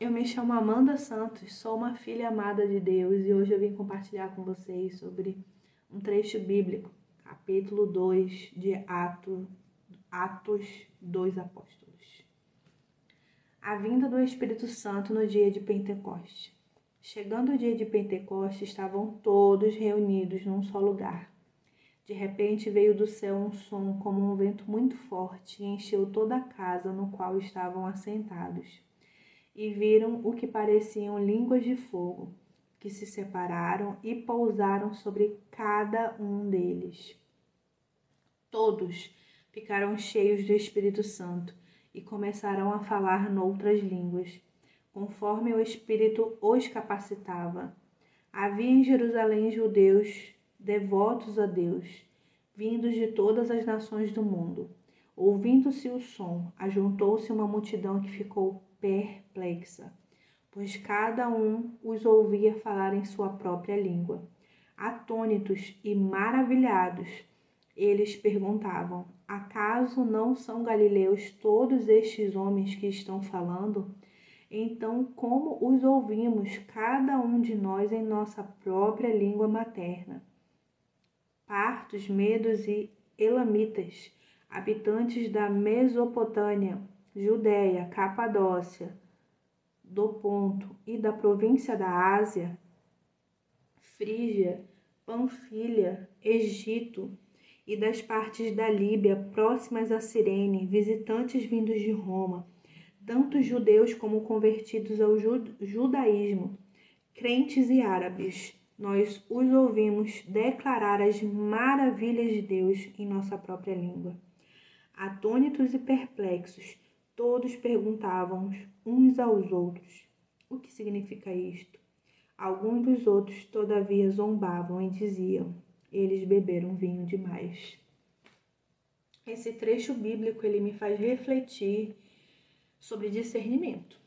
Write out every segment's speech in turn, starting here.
eu me chamo Amanda Santos, sou uma filha amada de Deus e hoje eu vim compartilhar com vocês sobre um trecho bíblico, capítulo 2 de Atos, Atos dos Apóstolos. A vinda do Espírito Santo no dia de Pentecoste. Chegando o dia de Pentecoste, estavam todos reunidos num só lugar. De repente veio do céu um som como um vento muito forte e encheu toda a casa no qual estavam assentados e viram o que pareciam línguas de fogo, que se separaram e pousaram sobre cada um deles. Todos ficaram cheios do Espírito Santo e começaram a falar noutras línguas, conforme o Espírito os capacitava. Havia em Jerusalém judeus devotos a Deus, vindos de todas as nações do mundo. Ouvindo-se o som, ajuntou-se uma multidão que ficou perplexa, pois cada um os ouvia falar em sua própria língua. Atônitos e maravilhados, eles perguntavam: Acaso não são galileus todos estes homens que estão falando? Então, como os ouvimos, cada um de nós em nossa própria língua materna? Partos, medos e elamitas, habitantes da Mesopotâmia, Judéia, Capadócia, do Ponto e da província da Ásia, Frígia, Panfilha, Egito e das partes da Líbia próximas a Cirene, visitantes vindos de Roma, tanto judeus como convertidos ao judaísmo, crentes e árabes, nós os ouvimos declarar as maravilhas de Deus em nossa própria língua. Atônitos e perplexos, Todos perguntavam uns aos outros: O que significa isto? Alguns dos outros, todavia, zombavam e diziam: Eles beberam vinho demais. Esse trecho bíblico ele me faz refletir sobre discernimento,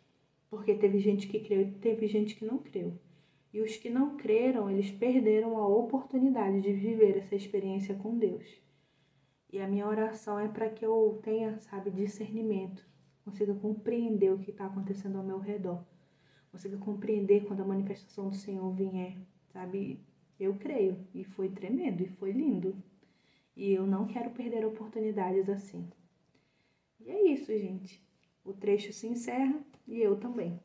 porque teve gente que creu e teve gente que não creu. E os que não creram, eles perderam a oportunidade de viver essa experiência com Deus. E a minha oração é para que eu tenha, sabe, discernimento consiga compreender o que está acontecendo ao meu redor, consiga compreender quando a manifestação do Senhor vier, sabe? Eu creio, e foi tremendo, e foi lindo. E eu não quero perder oportunidades assim. E é isso, gente. O trecho se encerra e eu também.